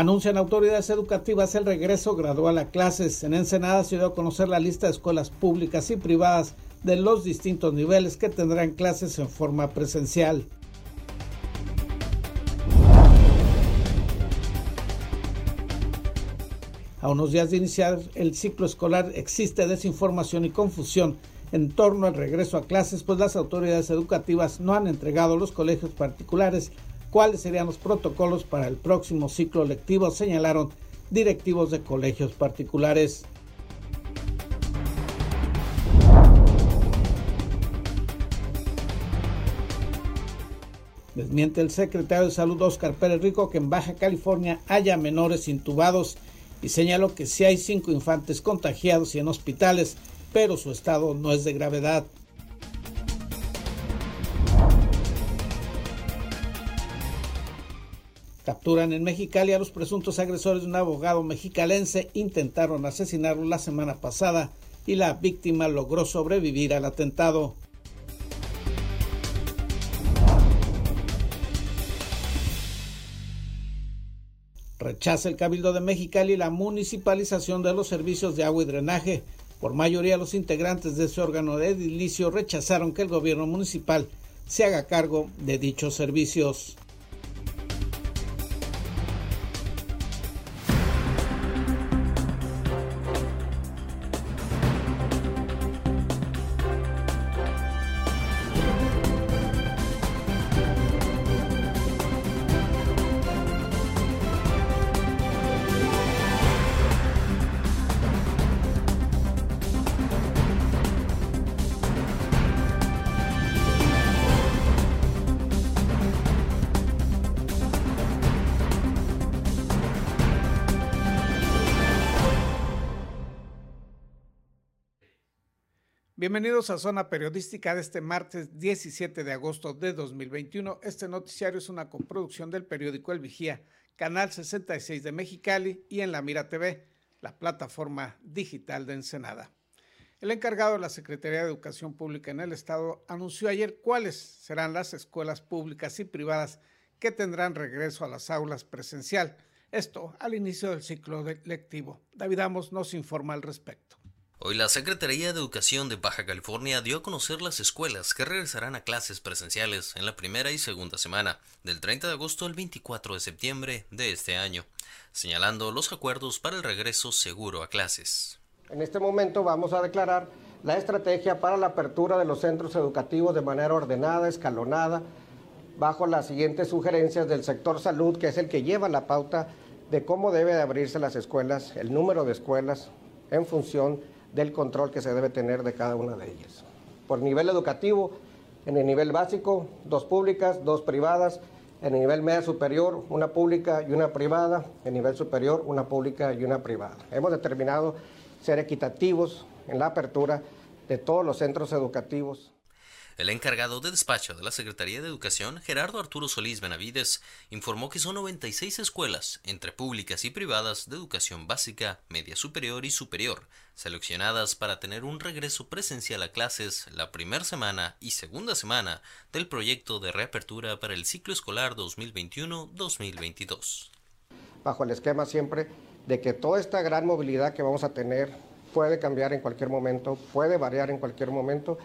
Anuncian autoridades educativas el regreso gradual a clases. En Ensenada se dio a conocer la lista de escuelas públicas y privadas de los distintos niveles que tendrán clases en forma presencial. A unos días de iniciar el ciclo escolar existe desinformación y confusión en torno al regreso a clases, pues las autoridades educativas no han entregado a los colegios particulares cuáles serían los protocolos para el próximo ciclo lectivo, señalaron directivos de colegios particulares. Desmiente el secretario de Salud Oscar Pérez Rico que en Baja California haya menores intubados y señaló que sí hay cinco infantes contagiados y en hospitales, pero su estado no es de gravedad. Capturan en Mexicali a los presuntos agresores de un abogado mexicalense. Intentaron asesinarlo la semana pasada y la víctima logró sobrevivir al atentado. Rechaza el Cabildo de Mexicali la municipalización de los servicios de agua y drenaje. Por mayoría los integrantes de ese órgano de edilicio rechazaron que el gobierno municipal se haga cargo de dichos servicios. Bienvenidos a Zona Periodística de este martes 17 de agosto de 2021. Este noticiario es una coproducción del periódico El Vigía, Canal 66 de Mexicali y en La Mira TV, la plataforma digital de Ensenada. El encargado de la Secretaría de Educación Pública en el Estado anunció ayer cuáles serán las escuelas públicas y privadas que tendrán regreso a las aulas presencial. Esto al inicio del ciclo lectivo. David Amos nos informa al respecto. Hoy la Secretaría de Educación de Baja California dio a conocer las escuelas que regresarán a clases presenciales en la primera y segunda semana, del 30 de agosto al 24 de septiembre de este año, señalando los acuerdos para el regreso seguro a clases. En este momento vamos a declarar la estrategia para la apertura de los centros educativos de manera ordenada, escalonada, bajo las siguientes sugerencias del sector salud, que es el que lleva la pauta de cómo debe de abrirse las escuelas, el número de escuelas en función del control que se debe tener de cada una de ellas. Por nivel educativo, en el nivel básico, dos públicas, dos privadas, en el nivel medio superior, una pública y una privada, en el nivel superior, una pública y una privada. Hemos determinado ser equitativos en la apertura de todos los centros educativos. El encargado de despacho de la Secretaría de Educación, Gerardo Arturo Solís Benavides, informó que son 96 escuelas, entre públicas y privadas, de educación básica, media superior y superior, seleccionadas para tener un regreso presencial a clases la primera semana y segunda semana del proyecto de reapertura para el ciclo escolar 2021-2022. Bajo el esquema siempre de que toda esta gran movilidad que vamos a tener puede cambiar en cualquier momento, puede variar en cualquier momento,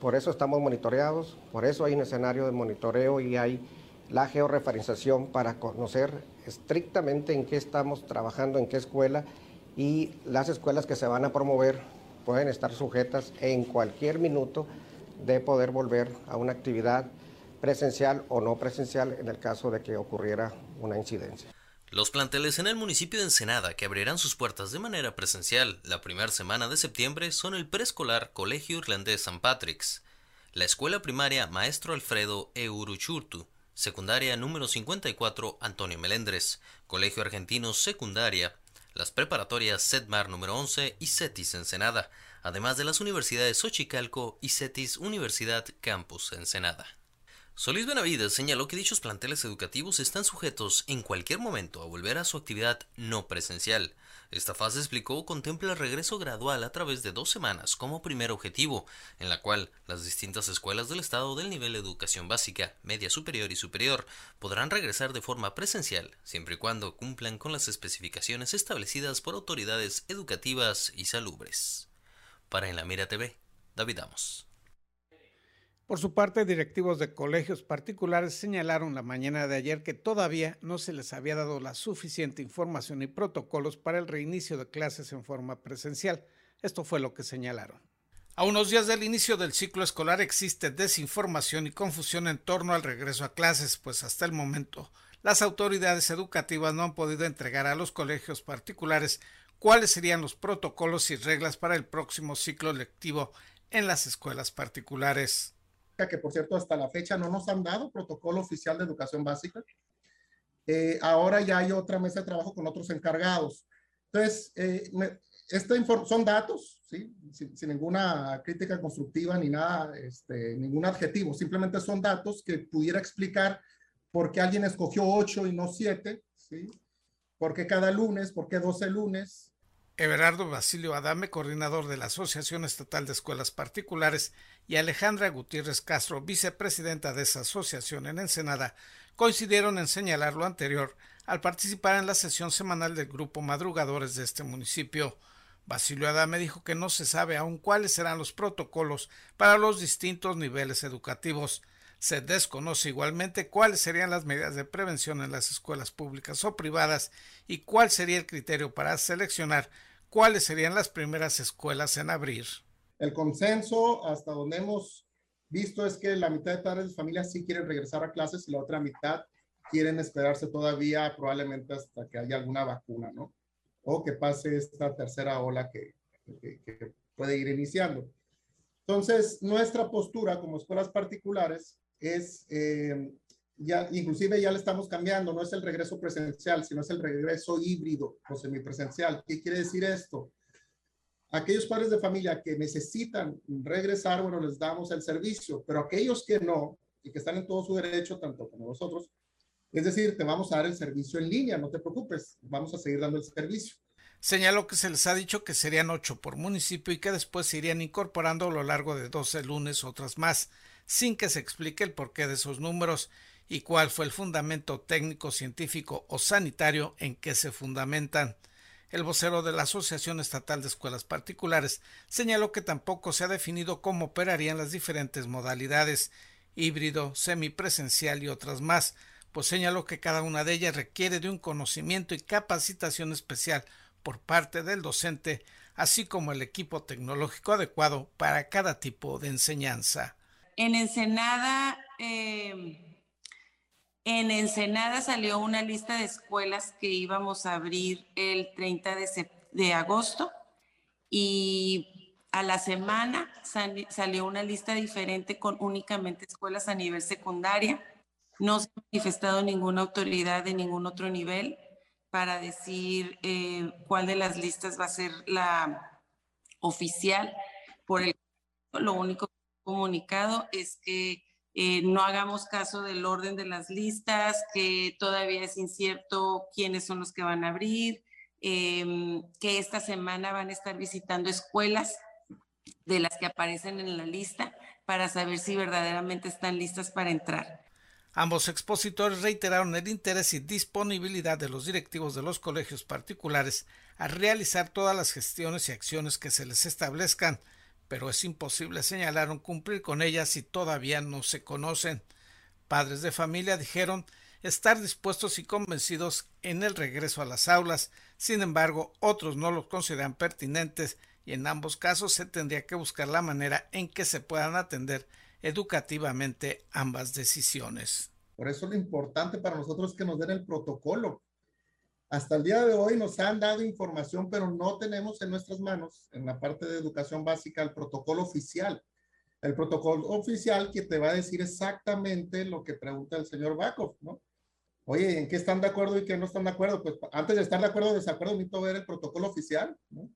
por eso estamos monitoreados, por eso hay un escenario de monitoreo y hay la georreferenciación para conocer estrictamente en qué estamos trabajando, en qué escuela y las escuelas que se van a promover pueden estar sujetas en cualquier minuto de poder volver a una actividad presencial o no presencial en el caso de que ocurriera una incidencia. Los planteles en el municipio de Ensenada que abrirán sus puertas de manera presencial la primera semana de septiembre son el preescolar Colegio Irlandés San Patrick's, la escuela primaria Maestro Alfredo Euruchurtu, secundaria número 54 Antonio Melendres, Colegio Argentino Secundaria, las preparatorias Setmar número 11 y CETIS Ensenada, además de las universidades Xochicalco y CETIS Universidad Campus Ensenada. Solís Benavides señaló que dichos planteles educativos están sujetos en cualquier momento a volver a su actividad no presencial. Esta fase, explicó, contempla el regreso gradual a través de dos semanas como primer objetivo, en la cual las distintas escuelas del Estado del nivel de educación básica, media superior y superior podrán regresar de forma presencial, siempre y cuando cumplan con las especificaciones establecidas por autoridades educativas y salubres. Para En la Mira TV, David Amos. Por su parte, directivos de colegios particulares señalaron la mañana de ayer que todavía no se les había dado la suficiente información y protocolos para el reinicio de clases en forma presencial. Esto fue lo que señalaron. A unos días del inicio del ciclo escolar existe desinformación y confusión en torno al regreso a clases, pues hasta el momento las autoridades educativas no han podido entregar a los colegios particulares cuáles serían los protocolos y reglas para el próximo ciclo lectivo en las escuelas particulares que por cierto hasta la fecha no nos han dado protocolo oficial de educación básica. Eh, ahora ya hay otra mesa de trabajo con otros encargados. Entonces, eh, son datos, ¿sí? Sin, ninguna crítica constructiva ni nada, este, ningún adjetivo, simplemente son datos que pudiera explicar por qué alguien escogió 8 y no 7, ¿sí? ¿Por qué cada lunes? ¿Por qué 12 lunes? Everardo Basilio Adame, coordinador de la Asociación Estatal de Escuelas Particulares, y Alejandra Gutiérrez Castro, vicepresidenta de esa asociación en Ensenada, coincidieron en señalar lo anterior al participar en la sesión semanal del grupo Madrugadores de este municipio. Basilio Adame dijo que no se sabe aún cuáles serán los protocolos para los distintos niveles educativos. Se desconoce igualmente cuáles serían las medidas de prevención en las escuelas públicas o privadas y cuál sería el criterio para seleccionar ¿cuáles serían las primeras escuelas en abrir? El consenso, hasta donde hemos visto, es que la mitad de padres de familia sí quieren regresar a clases y la otra mitad quieren esperarse todavía probablemente hasta que haya alguna vacuna, ¿no? O que pase esta tercera ola que, puede ir iniciando. Entonces, nuestra postura como escuelas particulares es eh, ya, inclusive ya le estamos cambiando, no es el regreso presencial, sino es el regreso híbrido o semipresencial. ¿Qué quiere decir esto? Aquellos padres de familia que necesitan regresar, bueno, les damos el servicio, pero aquellos que no y que están en todo su derecho, tanto como nosotros, es decir, te vamos a dar el servicio en línea, no te preocupes, vamos a seguir dando el servicio. Señaló que se les ha dicho que serían ocho por municipio y que después se irían incorporando a lo largo de 12 lunes otras más, sin que se explique el porqué de esos números y cuál fue el fundamento técnico, científico o sanitario en que se fundamentan. El vocero de la Asociación Estatal de Escuelas Particulares señaló que tampoco se ha definido cómo operarían las diferentes modalidades, híbrido, semipresencial y otras más, pues señaló que cada una de ellas requiere de un conocimiento y capacitación especial por parte del docente, así como el equipo tecnológico adecuado para cada tipo de enseñanza. En Ensenada, eh en Ensenada salió una lista de escuelas que íbamos a abrir el 30 de, agosto y a la semana salió una lista diferente con únicamente escuelas a nivel secundaria. No se ha manifestado ninguna autoridad de ningún otro nivel para decir eh, cuál de las listas va a ser la oficial. Por el lo único comunicado es que eh, no hagamos caso del orden de las listas, que todavía es incierto quiénes son los que van a abrir, em, que esta semana van a estar visitando escuelas de las que aparecen en la lista para saber si verdaderamente están listas para entrar. Ambos expositores reiteraron el interés y disponibilidad de los directivos de los colegios particulares a realizar todas las gestiones y acciones que se les establezcan pero es imposible, señalaron, cumplir con ellas si todavía no se conocen. Padres de familia dijeron estar dispuestos y convencidos en el regreso a las aulas, sin embargo, otros no los consideran pertinentes y en ambos casos se tendría que buscar la manera en que se puedan atender educativamente ambas decisiones. Por eso lo importante para nosotros es que nos den el protocolo, hasta el día de hoy nos han dado información, pero no tenemos en nuestras manos, en la parte de educación básica, el protocolo oficial. El protocolo oficial que te va a decir exactamente lo que pregunta el señor Bakov, ¿no? Oye, ¿en qué están de acuerdo y qué no están de acuerdo? Pues antes de estar de acuerdo o desacuerdo, necesito ver el protocolo oficial, ¿no?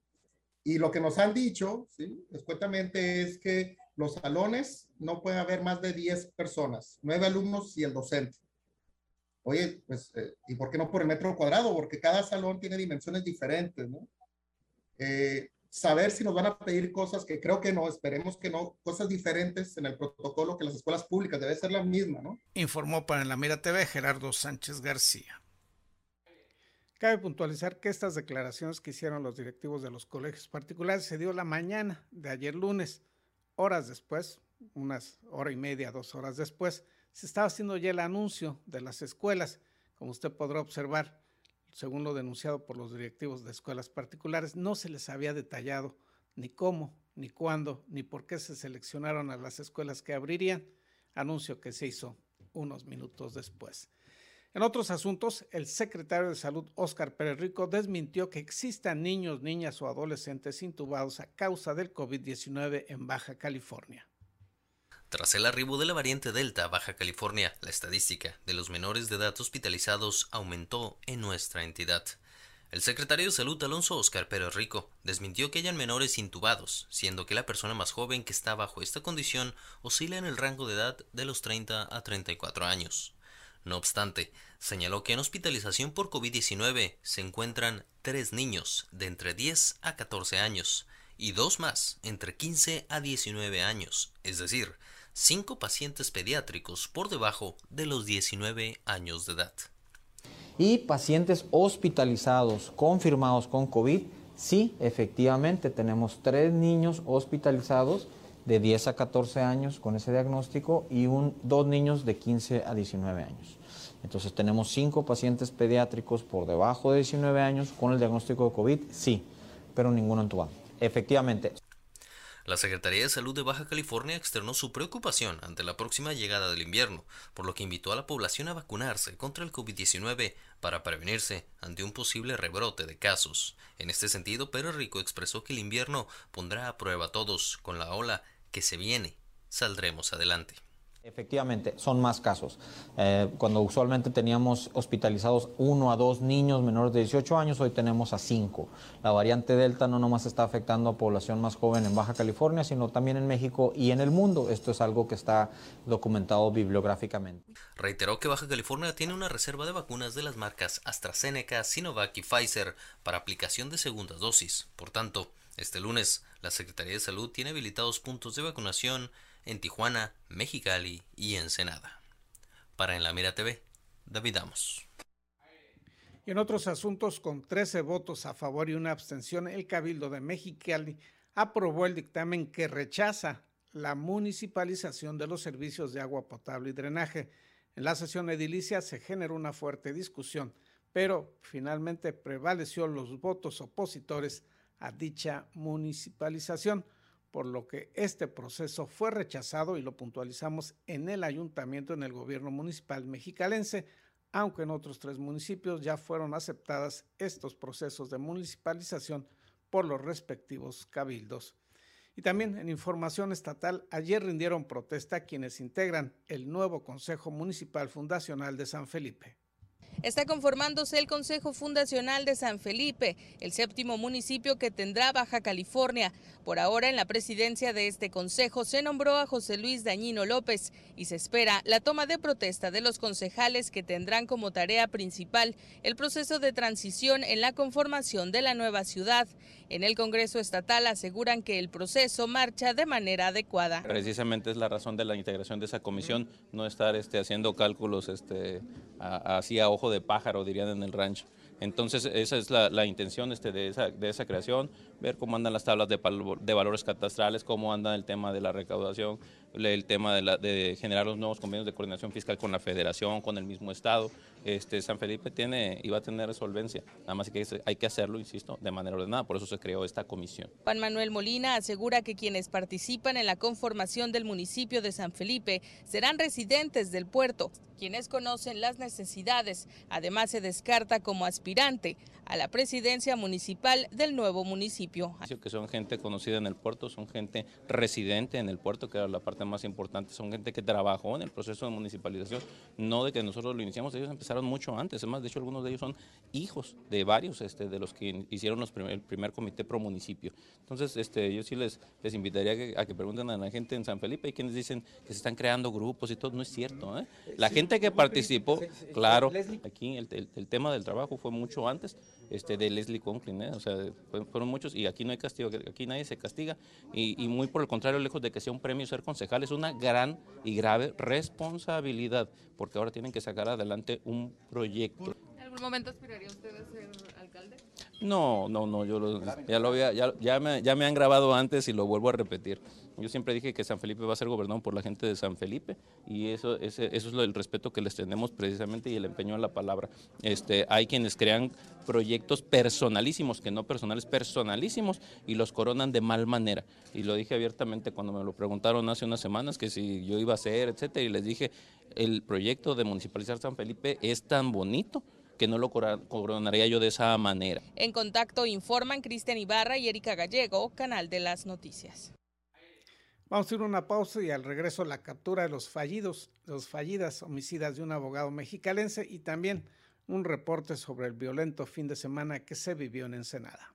Y lo que nos han dicho, ¿sí? Escuetamente es que los salones no puede haber más de 10 personas, 9 alumnos y el docente. Oye, pues, eh, ¿y por qué no por el metro cuadrado? Porque cada salón tiene dimensiones diferentes, ¿no? Eh, saber si nos van a pedir cosas que creo que no, esperemos que no, cosas diferentes en el protocolo que las escuelas públicas, debe ser la misma, ¿no? Informó para la Mira TV Gerardo Sánchez García. Cabe puntualizar que estas declaraciones que hicieron los directivos de los colegios particulares se dio la mañana de ayer lunes. Horas después, unas hora y media, dos horas después, se estaba haciendo ya el anuncio de las escuelas. Como usted podrá observar, según lo denunciado por los directivos de escuelas particulares, no se les había detallado ni cómo, ni cuándo, ni por qué se seleccionaron a las escuelas que abrirían, anuncio que se hizo unos minutos después. En otros asuntos, el secretario de Salud, Óscar Pérez Rico, desmintió que existan niños, niñas o adolescentes intubados a causa del COVID-19 en Baja California. Tras el arribo de la variante Delta a Baja California, la estadística de los menores de edad hospitalizados aumentó en nuestra entidad. El secretario de Salud Alonso Óscar Pérez Rico desmintió que hayan menores intubados, siendo que la persona más joven que está bajo esta condición oscila en el rango de edad de los 30 a 34 años. No obstante, señaló que en hospitalización por COVID-19 se encuentran tres niños de entre 10 a 14 años y dos más entre 15 a 19 años, es decir, cinco pacientes pediátricos por debajo de los 19 años de edad. Y pacientes hospitalizados confirmados con COVID, sí, efectivamente tenemos tres niños hospitalizados de 10 a 14 años con ese diagnóstico y un, dos niños de 15 a 19 años. Entonces tenemos cinco pacientes pediátricos por debajo de 19 años con el diagnóstico de COVID, sí, pero ninguno entubado. Efectivamente. La Secretaría de Salud de Baja California externó su preocupación ante la próxima llegada del invierno, por lo que invitó a la población a vacunarse contra el COVID-19 para prevenirse ante un posible rebrote de casos. En este sentido, Pérez Rico expresó que el invierno pondrá a prueba a todos con la ola que se viene. Saldremos adelante. Efectivamente, son más casos. Eh, cuando usualmente teníamos hospitalizados uno a dos niños menores de 18 años, hoy tenemos a cinco. La variante Delta no nomás está afectando a población más joven en Baja California, sino también en México y en el mundo. Esto es algo que está documentado bibliográficamente. Reiteró que Baja California tiene una reserva de vacunas de las marcas AstraZeneca, Sinovac y Pfizer para aplicación de segundas dosis. Por tanto, este lunes, la Secretaría de Salud tiene habilitados puntos de vacunación en Tijuana, Mexicali y Ensenada. Para En la Mira TV, David Amos. En otros asuntos, con 13 votos a favor y una abstención, el Cabildo de Mexicali aprobó el dictamen que rechaza la municipalización de los servicios de agua potable y drenaje. En la sesión edilicia se generó una fuerte discusión, pero finalmente prevaleció los votos opositores a dicha municipalización por lo que este proceso fue rechazado y lo puntualizamos en el ayuntamiento, en el gobierno municipal mexicalense, aunque en otros tres municipios ya fueron aceptadas estos procesos de municipalización por los respectivos cabildos. Y también en información estatal, ayer rindieron protesta quienes integran el nuevo Consejo Municipal Fundacional de San Felipe está conformándose el Consejo Fundacional de San Felipe, el séptimo municipio que tendrá Baja California. Por ahora, en la presidencia de este consejo se nombró a José Luis Dañino López y se espera la toma de protesta de los concejales que tendrán como tarea principal el proceso de transición en la conformación de la nueva ciudad. En el Congreso Estatal aseguran que el proceso marcha de manera adecuada. Precisamente es la razón de la integración de esa comisión, no estar este, haciendo cálculos este, así a de pájaro, dirían en el rancho. Entonces, esa es la, intención este, de, esa, de, esa, creación, ver cómo andan las tablas de, de, valores catastrales, cómo anda el tema de la recaudación, el tema de, la, de, generar los nuevos convenios de coordinación fiscal con la federación, con el mismo estado. Este, San Felipe tiene y va a tener solvencia, nada más que hay que hacerlo, insisto, de manera ordenada, por eso se creó esta comisión. Juan Manuel Molina asegura que quienes participan en la conformación del municipio de San Felipe serán residentes del puerto, quienes conocen las necesidades. Además, se descarta como aspirante a la presidencia municipal del nuevo municipio. Que son gente conocida en el puerto, son gente residente en el puerto, que era la parte más importante, son gente que trabajó en el proceso de municipalización, no de que nosotros lo iniciamos, ellos empezaron empezaron mucho antes, además de hecho algunos de ellos son hijos de varios este, de los que hicieron los el primer comité pro municipio. Entonces este, yo sí les, les invitaría a que, pregunten a la gente en San Felipe, hay quienes dicen que se están creando grupos y todo, no es cierto. ¿eh? La gente que participó, claro, aquí el, el, tema del trabajo fue mucho antes este, de Leslie Conklin, ¿eh? o sea, fueron muchos y aquí no hay castigo, aquí nadie se castiga y, muy por el contrario, lejos de que sea un premio ser concejal, es una gran y grave responsabilidad, porque ahora tienen que sacar adelante un proyecto. ¿En algún momento aspiraría usted a ser? No, no, no, yo ya lo había, ya, ya, me, ya me han grabado antes y lo vuelvo a repetir. Yo siempre dije que San Felipe va a ser gobernado por la gente de San Felipe y eso, ese, eso es lo, el respeto que les tenemos precisamente y el empeño en la palabra. Este, hay quienes crean proyectos personalísimos, que no personales, personalísimos y los coronan de mal manera. Y lo dije abiertamente cuando me lo preguntaron hace unas semanas que si yo iba a hacer, etcétera, y les dije, el proyecto de municipalizar San Felipe es tan bonito que no lo coronaría yo de esa manera. En contacto informan Cristian Ibarra y Erika Gallego, Canal de las Noticias. Vamos a ir a una pausa y al regreso la captura de los fallidos, los fallidas homicidas de un abogado mexicalense y también un reporte sobre el violento fin de semana que se vivió en Ensenada.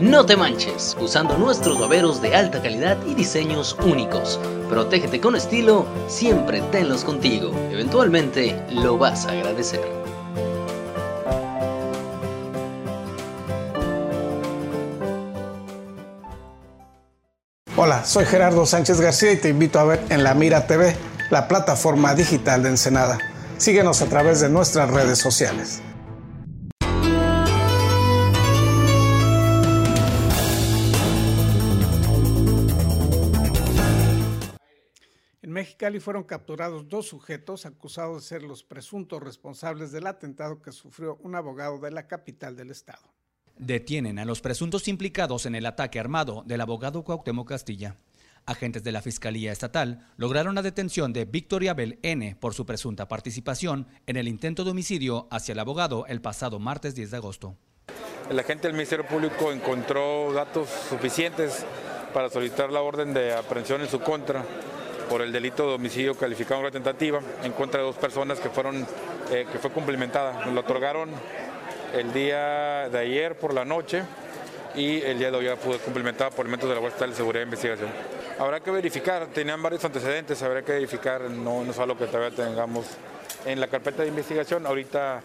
No te manches, usando nuestros baberos de alta calidad y diseños únicos. Protégete con estilo, siempre tenlos contigo. Eventualmente lo vas a agradecer. Hola, soy Gerardo Sánchez García y te invito a ver en La Mira TV, la plataforma digital de Ensenada. Síguenos a través de nuestras redes sociales. Mexicali fueron capturados dos sujetos acusados de ser los presuntos responsables del atentado que sufrió un abogado de la capital del estado. Detienen a los presuntos implicados en el ataque armado del abogado Cuauhtémoc Castilla. Agentes de la Fiscalía Estatal lograron la detención de Víctor Abel N. por su presunta participación en el intento de homicidio hacia el abogado el pasado martes 10 de agosto. El agente del Ministerio Público encontró datos suficientes para solicitar la orden de aprehensión en su contra por el delito de homicidio calificado en tentativa en contra de dos personas que fueron eh, que fue cumplimentada. Nos lo otorgaron el día de ayer por la noche y el día de hoy ya fue cumplimentada por elementos de la Guardia de Seguridad e Investigación. Habrá que verificar, tenían varios antecedentes, habrá que verificar, no, no es algo que todavía tengamos en la carpeta de investigación. Ahorita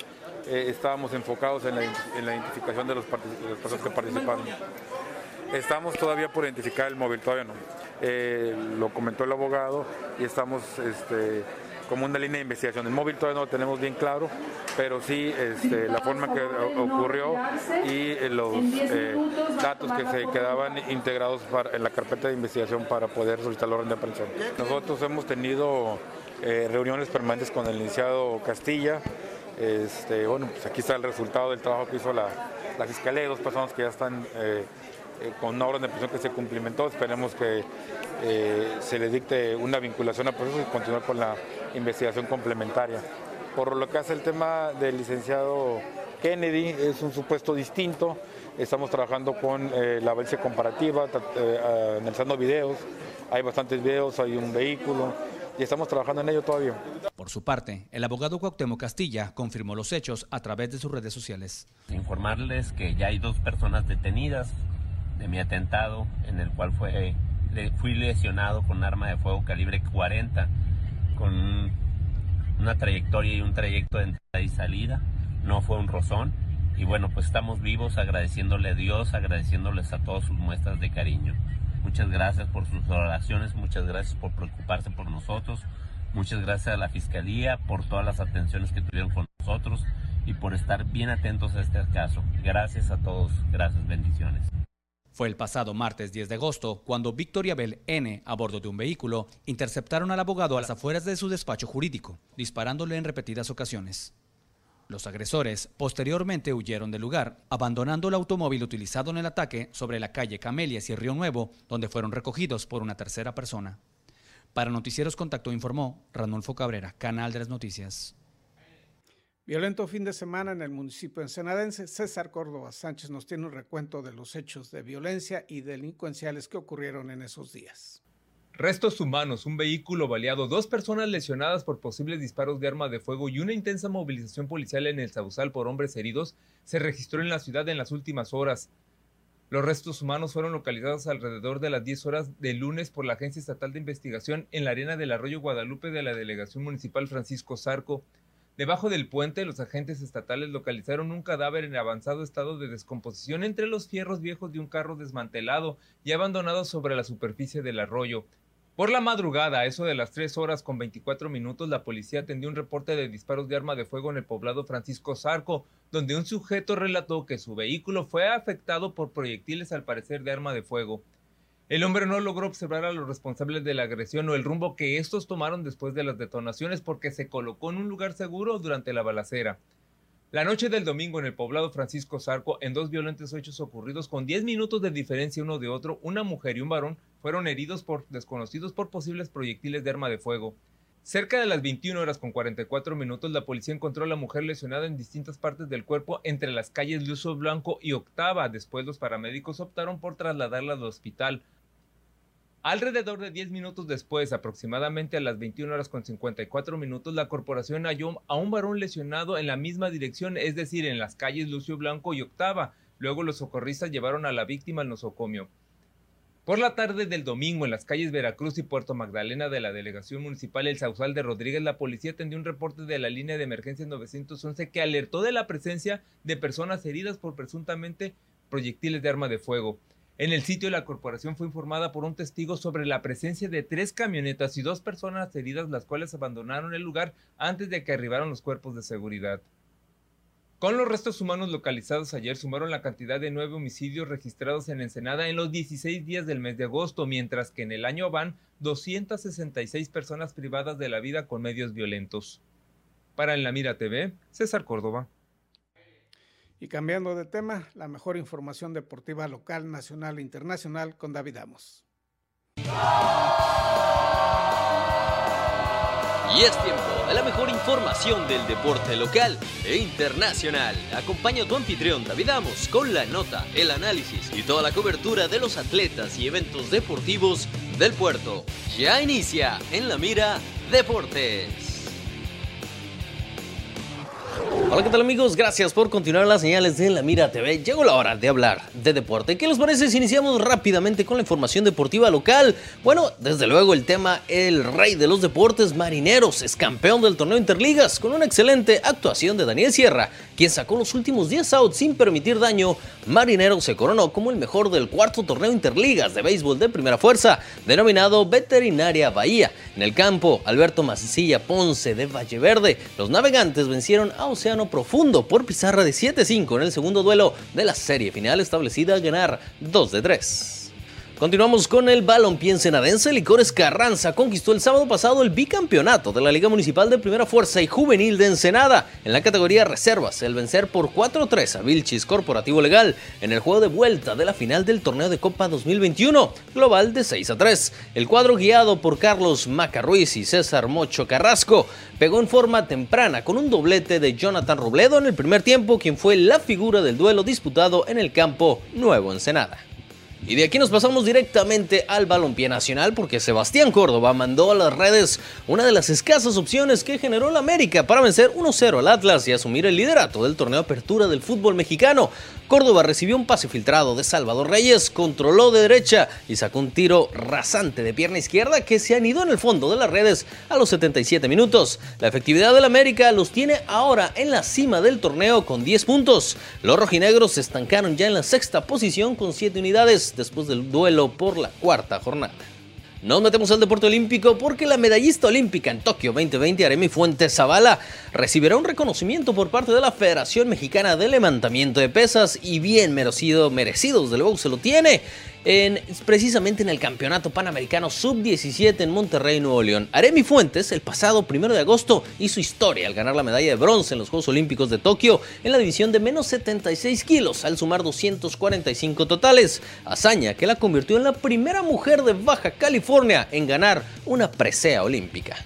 eh, estábamos enfocados en la, identificación de, los de las personas que participaron. Estamos todavía por identificar el móvil, todavía no. Eh, lo comentó el abogado y estamos este, como una línea de investigación. El móvil todavía no lo tenemos bien claro, pero sí este, la forma que ocurrió y eh, los eh, datos que se quedaban integrados en la carpeta de investigación para poder solicitar la orden de aprehensión. Nosotros hemos tenido reuniones permanentes con el iniciado Castilla. Este, bueno, pues aquí está el resultado del trabajo que hizo la, la Fiscalía, dos personas que ya están eh, con una orden de prisión que se cumplimentó. Esperemos que eh, se le dicte una vinculación a proceso y continuar con la investigación complementaria. Por lo que hace el tema del licenciado Kennedy, es un supuesto distinto. Estamos trabajando con eh, la avance comparativa, analizando videos. Hay bastantes videos, hay un vehículo y estamos trabajando en ello todavía. Por su parte, el abogado Cuauhtémoc Castilla confirmó los hechos a través de sus redes sociales. Informarles que ya hay dos personas detenidas de mi atentado en el cual fue, fui lesionado con un arma de fuego calibre 40 con una trayectoria y un trayecto de entrada y salida. No fue un rozón. Y bueno, pues estamos vivos agradeciéndole a Dios, agradeciéndoles a todos sus muestras de cariño. Muchas gracias por sus oraciones, muchas gracias por preocuparse por nosotros, muchas gracias a la Fiscalía por todas las atenciones que tuvieron con nosotros y por estar bien atentos a este caso. Gracias a todos, gracias, bendiciones. Fue el pasado martes 10 de agosto cuando Victoria Bell N, a bordo de un vehículo, interceptaron al abogado a las afueras de su despacho jurídico, disparándole en repetidas ocasiones. Los agresores posteriormente huyeron del lugar, abandonando el automóvil utilizado en el ataque sobre la calle Camelias y Río Nuevo, donde fueron recogidos por una tercera persona. Para Noticieros Contacto informó Ranulfo Cabrera, Canal de las Noticias. Violento fin de semana en el municipio ensenadense. César Córdoba Sánchez nos tiene un recuento de los hechos de violencia y delincuenciales que ocurrieron en esos días. Restos humanos, un vehículo baleado, dos personas lesionadas por posibles disparos de arma de fuego y una intensa movilización policial en el Sausal por hombres heridos se registró en la ciudad en las últimas horas. Los restos humanos fueron localizados alrededor de las 10 horas del lunes por la Agencia Estatal de Investigación en la arena del Arroyo Guadalupe de la Delegación Municipal Francisco Zarco. Debajo del puente, los agentes estatales localizaron un cadáver en avanzado estado de descomposición entre los fierros viejos de un carro desmantelado y abandonado sobre la superficie del arroyo. Por la madrugada, a eso de las 3 horas con 24 minutos, la policía atendió un reporte de disparos de arma de fuego en el poblado Francisco Zarco, donde un sujeto relató que su vehículo fue afectado por proyectiles al parecer de arma de fuego. El hombre no logró observar a los responsables de la agresión o el rumbo que estos tomaron después de las detonaciones porque se colocó en un lugar seguro durante la balacera. La noche del domingo en el poblado Francisco Zarco, en dos violentos hechos ocurridos con 10 minutos de diferencia uno de otro, una mujer y un varón fueron heridos por desconocidos por posibles proyectiles de arma de fuego. Cerca de las 21 horas con 44 minutos, la policía encontró a la mujer lesionada en distintas partes del cuerpo entre las calles Luso Blanco y Octava. Después los paramédicos optaron por trasladarla al hospital. Alrededor de 10 minutos después, aproximadamente a las 21 horas con 54 minutos, la corporación halló a un varón lesionado en la misma dirección, es decir, en las calles Lucio Blanco y Octava. Luego los socorristas llevaron a la víctima al nosocomio. Por la tarde del domingo, en las calles Veracruz y Puerto Magdalena de la Delegación Municipal El Sausal de Rodríguez, la policía atendió un reporte de la línea de emergencia 911 que alertó de la presencia de personas heridas por presuntamente proyectiles de arma de fuego. En el sitio, la corporación fue informada por un testigo sobre la presencia de tres camionetas y dos personas heridas, las cuales abandonaron el lugar antes de que arribaran los cuerpos de seguridad. Con los restos humanos localizados ayer sumaron la cantidad de nueve homicidios registrados en Ensenada en los 16 días del mes de agosto, mientras que en el año van 266 personas privadas de la vida con medios violentos. Para En la Mira TV, César Córdoba. Y cambiando de tema, la mejor información deportiva local, nacional e internacional con David Amos. Y es tiempo de la mejor información del deporte local e internacional. Acompaña a tu anfitrión David Amos con la nota, el análisis y toda la cobertura de los atletas y eventos deportivos del puerto. Ya inicia en la mira Deportes. Hola, ¿qué tal amigos? Gracias por continuar las señales de La Mira TV. Llegó la hora de hablar de deporte. ¿Qué les parece si iniciamos rápidamente con la información deportiva local? Bueno, desde luego el tema El Rey de los Deportes Marineros es campeón del torneo Interligas con una excelente actuación de Daniel Sierra, quien sacó los últimos 10 outs sin permitir daño. Marineros se coronó como el mejor del cuarto torneo Interligas de béisbol de primera fuerza, denominado Veterinaria Bahía. En el campo, Alberto Macicilla Ponce de Valle Verde, los navegantes vencieron a Océano Profundo por pizarra de 7-5 en el segundo duelo de la serie final establecida a ganar 2 de 3. Continuamos con el balompié ensenadense. Licores Carranza conquistó el sábado pasado el bicampeonato de la Liga Municipal de Primera Fuerza y Juvenil de Ensenada en la categoría Reservas, el vencer por 4-3 a Vilchis Corporativo Legal en el juego de vuelta de la final del torneo de Copa 2021, global de 6-3. El cuadro guiado por Carlos Macarruiz y César Mocho Carrasco pegó en forma temprana con un doblete de Jonathan Robledo en el primer tiempo, quien fue la figura del duelo disputado en el campo Nuevo Ensenada. Y de aquí nos pasamos directamente al balompié nacional porque Sebastián Córdoba mandó a las redes una de las escasas opciones que generó la América para vencer 1-0 al Atlas y asumir el liderato del torneo Apertura del fútbol mexicano. Córdoba recibió un pase filtrado de Salvador Reyes, controló de derecha y sacó un tiro rasante de pierna izquierda que se anidó en el fondo de las redes a los 77 minutos. La efectividad del América los tiene ahora en la cima del torneo con 10 puntos. Los rojinegros se estancaron ya en la sexta posición con 7 unidades después del duelo por la cuarta jornada. Nos metemos al deporte olímpico porque la medallista olímpica en Tokio 2020, Aremi Fuentes Zavala, recibirá un reconocimiento por parte de la Federación Mexicana de Levantamiento de Pesas y bien merecido, merecido desde luego se lo tiene en, precisamente en el Campeonato Panamericano Sub-17 en Monterrey, Nuevo León. Aremi Fuentes, el pasado primero de agosto, hizo historia al ganar la medalla de bronce en los Juegos Olímpicos de Tokio en la división de menos 76 kilos, al sumar 245 totales. Hazaña que la convirtió en la primera mujer de Baja California en ganar una presea olímpica.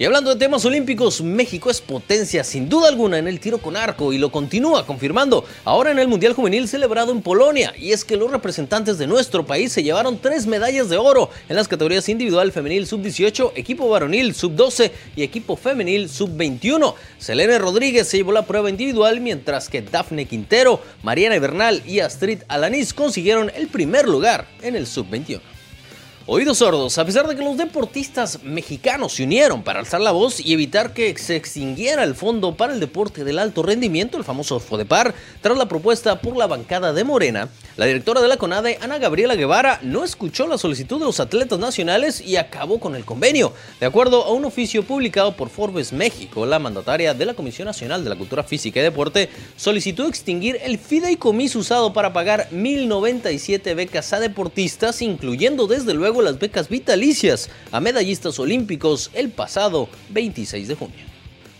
Y hablando de temas olímpicos, México es potencia sin duda alguna en el tiro con arco y lo continúa confirmando ahora en el Mundial Juvenil celebrado en Polonia. Y es que los representantes de nuestro país se llevaron tres medallas de oro en las categorías individual femenil sub-18, equipo varonil sub-12 y equipo femenil sub-21. Selene Rodríguez se llevó la prueba individual mientras que Dafne Quintero, Mariana Bernal y Astrid Alanis consiguieron el primer lugar en el sub-21. Oídos sordos, a pesar de que los deportistas mexicanos se unieron para alzar la voz y evitar que se extinguiera el Fondo para el Deporte del Alto Rendimiento, el famoso FODEPAR, tras la propuesta por la bancada de Morena, la directora de la CONADE, Ana Gabriela Guevara, no escuchó la solicitud de los atletas nacionales y acabó con el convenio. De acuerdo a un oficio publicado por Forbes México, la mandataria de la Comisión Nacional de la Cultura Física y Deporte solicitó extinguir el fideicomiso usado para pagar 1.097 becas a deportistas, incluyendo desde luego las becas vitalicias a medallistas olímpicos el pasado 26 de junio.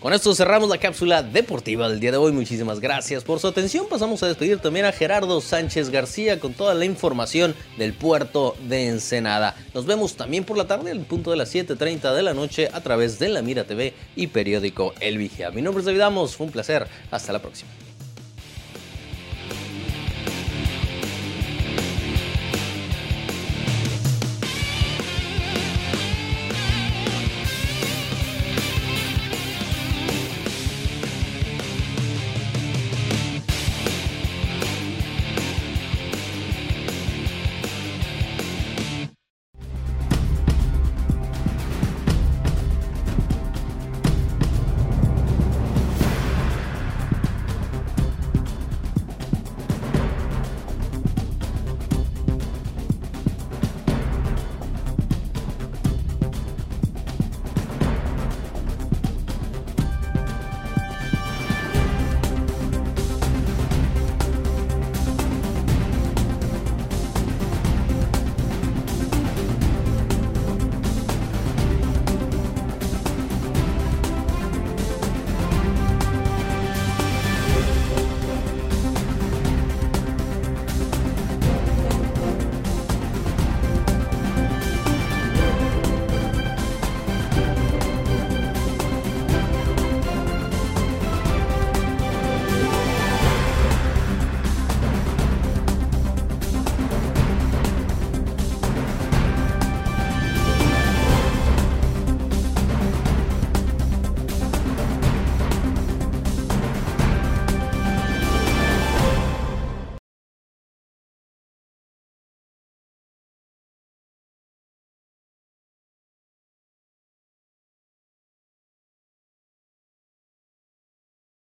Con esto cerramos la cápsula deportiva del día de hoy. Muchísimas gracias por su atención. Pasamos a despedir también a Gerardo Sánchez García con toda la información del puerto de Ensenada. Nos vemos también por la tarde al punto de las 7.30 de la noche a través de la Mira TV y periódico El Vigía. Mi nombre es David Amos. Fue un placer. Hasta la próxima.